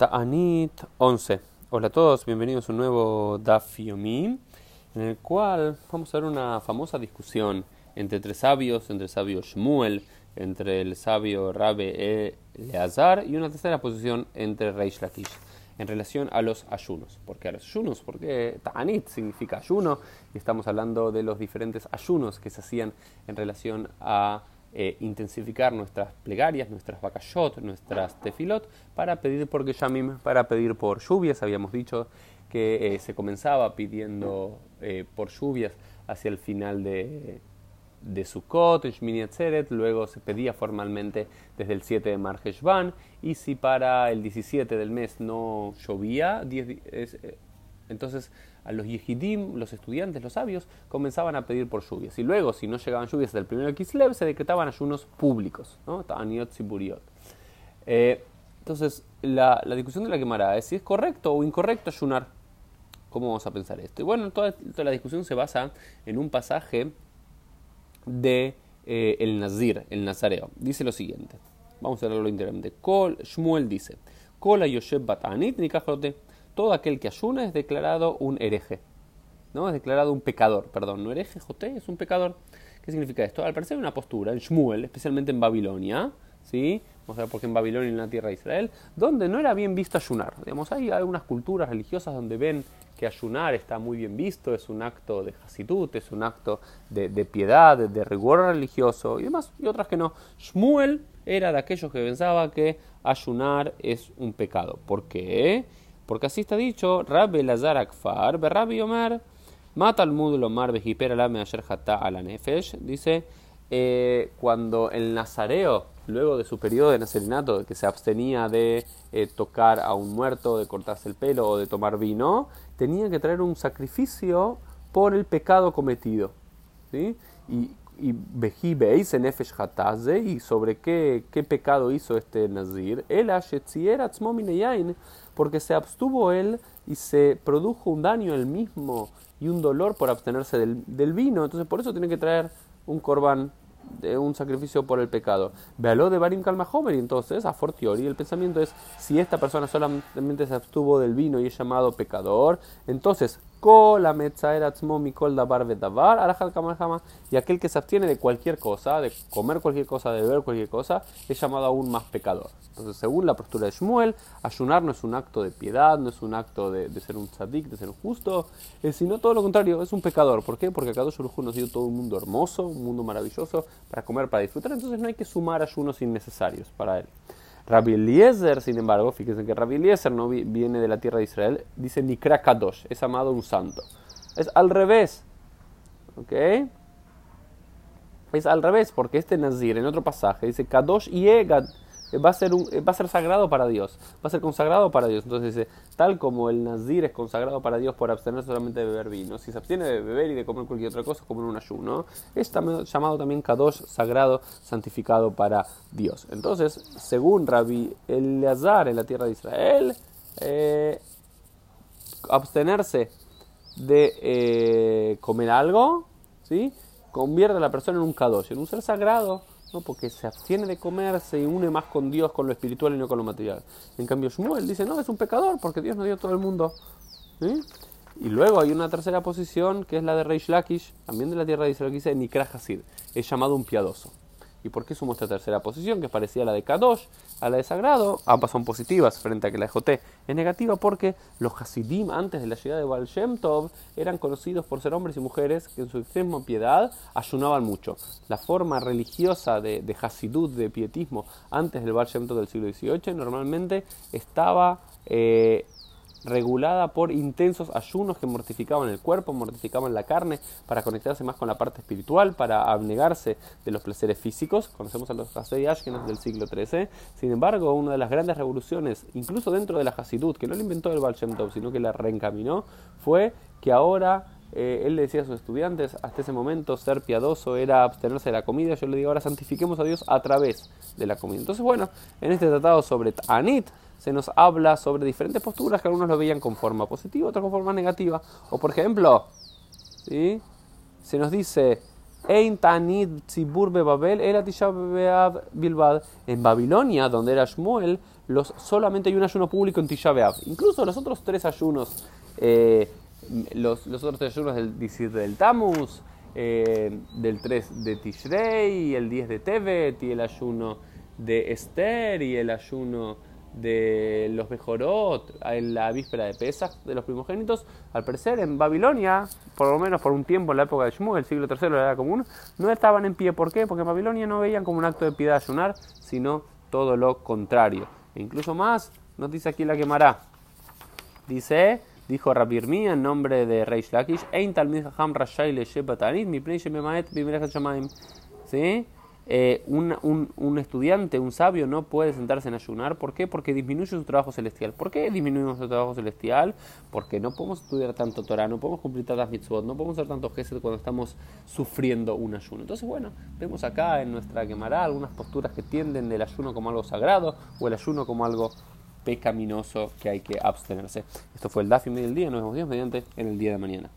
Ta'anit 11. Hola a todos, bienvenidos a un nuevo Daf Yomi, en el cual vamos a ver una famosa discusión entre tres sabios, entre el sabio Shmuel, entre el sabio Rabe Eleazar y una tercera posición entre Reish Lakish en relación a los ayunos. ¿Por qué a los ayunos? Porque Ta'anit significa ayuno y estamos hablando de los diferentes ayunos que se hacían en relación a eh, intensificar nuestras plegarias, nuestras bakashot, nuestras tefilot, para pedir por Geshamim, para pedir por lluvias. Habíamos dicho que eh, se comenzaba pidiendo eh, por lluvias hacia el final de, de Sukkot, Shmini Atzeret, luego se pedía formalmente desde el 7 de Marheshvan, y si para el 17 del mes no llovía, 10, entonces a los yehidim, los estudiantes, los sabios, comenzaban a pedir por lluvias. Y luego, si no llegaban lluvias del primero Kislev, se decretaban ayunos públicos, ¿no? Siburiot. Eh, entonces, la, discusión de la quemará es si es correcto o incorrecto ayunar. ¿Cómo vamos a pensar esto? Y bueno, toda, la discusión se basa en un pasaje de eh, el Nazir, el Nazareo. Dice lo siguiente. Vamos a leerlo íntegramente. Shmuel dice, Kola Yoshev Batanit todo aquel que ayuna es declarado un hereje. ¿no? Es declarado un pecador, perdón, no hereje, joté, es un pecador. ¿Qué significa esto? Al parecer hay una postura en Shmuel, especialmente en Babilonia, ¿sí? Vamos a ver por qué en Babilonia y en la tierra de Israel, donde no era bien visto ayunar. Digamos, hay algunas culturas religiosas donde ven que ayunar está muy bien visto, es un acto de hasidut, es un acto de, piedad, de, de, rigor religioso y demás, y otras que no. Shmuel era de aquellos que pensaba que ayunar es un pecado. ¿Por qué? Porque así está dicho, Rabbi Lazar Akfar, Rabbi Omar, Mata al mudo Omar Bejipera Lame Ayer a la Nefesh, dice, eh, cuando el nazareo, luego de su periodo de nacerinato, que se abstenía de eh, tocar a un muerto, de cortarse el pelo o de tomar vino, tenía que traer un sacrificio por el pecado cometido. ¿sí? Y, y veis en Hataze, y sobre qué, qué pecado hizo este Nazir, el Ashetzier Atzmomineyain, porque se abstuvo él y se produjo un daño él mismo y un dolor por abstenerse del, del vino. Entonces por eso tiene que traer un corbán de un sacrificio por el pecado. Vealo de Barim Kalmahomer y entonces a fortiori el pensamiento es si esta persona solamente se abstuvo del vino y es llamado pecador, entonces y aquel que se abstiene de cualquier cosa, de comer cualquier cosa, de beber cualquier cosa, es llamado aún más pecador. Entonces, según la postura de Shmuel, ayunar no es un acto de piedad, no es un acto de, ser un tzadik, de ser un justo, sino todo lo contrario, es un pecador. ¿Por qué? Porque Kadosh Baruj nos dio todo un mundo hermoso, un mundo maravilloso para comer, para disfrutar, entonces no hay que sumar ayunos innecesarios para él. Rabbi Eliezer, sin embargo, fíjense que Rabbi Eliezer no viene de la tierra de Israel, dice Nikra Kadosh, es amado un santo. Es al revés. ¿Ok? Es al revés, porque este Nazir en otro pasaje dice Kadosh y Egad va a ser un, va a ser sagrado para Dios, va a ser consagrado para Dios. Entonces dice, tal como el nazir es consagrado para Dios por abstenerse solamente de beber vino, si se abstiene de beber y de comer cualquier otra cosa, como en un ayuno, es llamado también kadosh, sagrado, santificado para Dios. Entonces, según Rabbi Eleazar en la tierra de Israel, eh, abstenerse de eh, comer algo, ¿sí? convierte a la persona en un kadosh, en un ser sagrado ¿no? porque se abstiene de comer, se une más con Dios, con lo espiritual y no con lo material. En cambio, Shmuel dice, no, es un pecador porque Dios nos dio todo el mundo. Y luego hay una tercera posición que es la de Reish Lakish, también de la tierra de Israel, que dice Nikra Hasid, es llamado un piadoso. ¿Y por qué sumo esta tercera posición, que parecía la de Kadosh, a la de Sagrado? Ambas son positivas frente a que la de Joté es negativa porque los Hasidim, antes de la llegada de Baal eran conocidos por ser hombres y mujeres que en su extrema piedad ayunaban mucho. La forma religiosa de, de Hasidut, de pietismo, antes del Baal Tov del siglo XVIII, normalmente estaba... Eh, regulada por intensos ayunos que mortificaban el cuerpo, mortificaban la carne, para conectarse más con la parte espiritual, para abnegarse de los placeres físicos. Conocemos a los Hasei Ashkenaz del siglo XIII. Sin embargo, una de las grandes revoluciones, incluso dentro de la Hasidut, que no la inventó el Baal Shem Tov, sino que la reencaminó, fue que ahora eh, él le decía a sus estudiantes, hasta ese momento ser piadoso era abstenerse de la comida, yo le digo ahora santifiquemos a Dios a través de la comida. Entonces, bueno, en este tratado sobre Tanit se nos habla sobre diferentes posturas que algunos lo veían con forma positiva, otros con forma negativa. O por ejemplo, ¿sí? se nos dice. En Babilonia, donde era Shmuel, los, solamente hay un ayuno público en Tisha Incluso los otros tres ayunos, eh, los, los, otros tres ayunos del, del Tammuz, eh, del 3 de Tishrei, el 10 de Tevet, y el ayuno de Esther, y el ayuno de los Mejorot en la víspera de Pesach de los primogénitos, al parecer en Babilonia, por lo menos por un tiempo en la época de Shmuel, el siglo III, la edad común, no estaban en pie. ¿Por qué? Porque en Babilonia no veían como un acto de piedad ayunar, sino todo lo contrario. E incluso más, nos dice aquí la quemará. Dice, dijo Rabbi en nombre de Reish Lakish, Ein Talmid Hacham Rashai Le mi ¿Sí? Eh, un, estudiante, un sabio, no puede sentarse en ayunar. ¿Por qué? Porque disminuye su trabajo celestial. ¿Por qué disminuimos su trabajo celestial? Porque no podemos estudiar tanto Torah, no podemos cumplir tantas mitzvot, no podemos hacer tantos gestos cuando estamos sufriendo un ayuno. Entonces, bueno, vemos acá en nuestra quemará algunas posturas que tienden del ayuno como algo sagrado o el ayuno como algo pecaminoso que hay que abstenerse. Esto fue el Dafi del día, nos vemos Dios mediante en el día de mañana.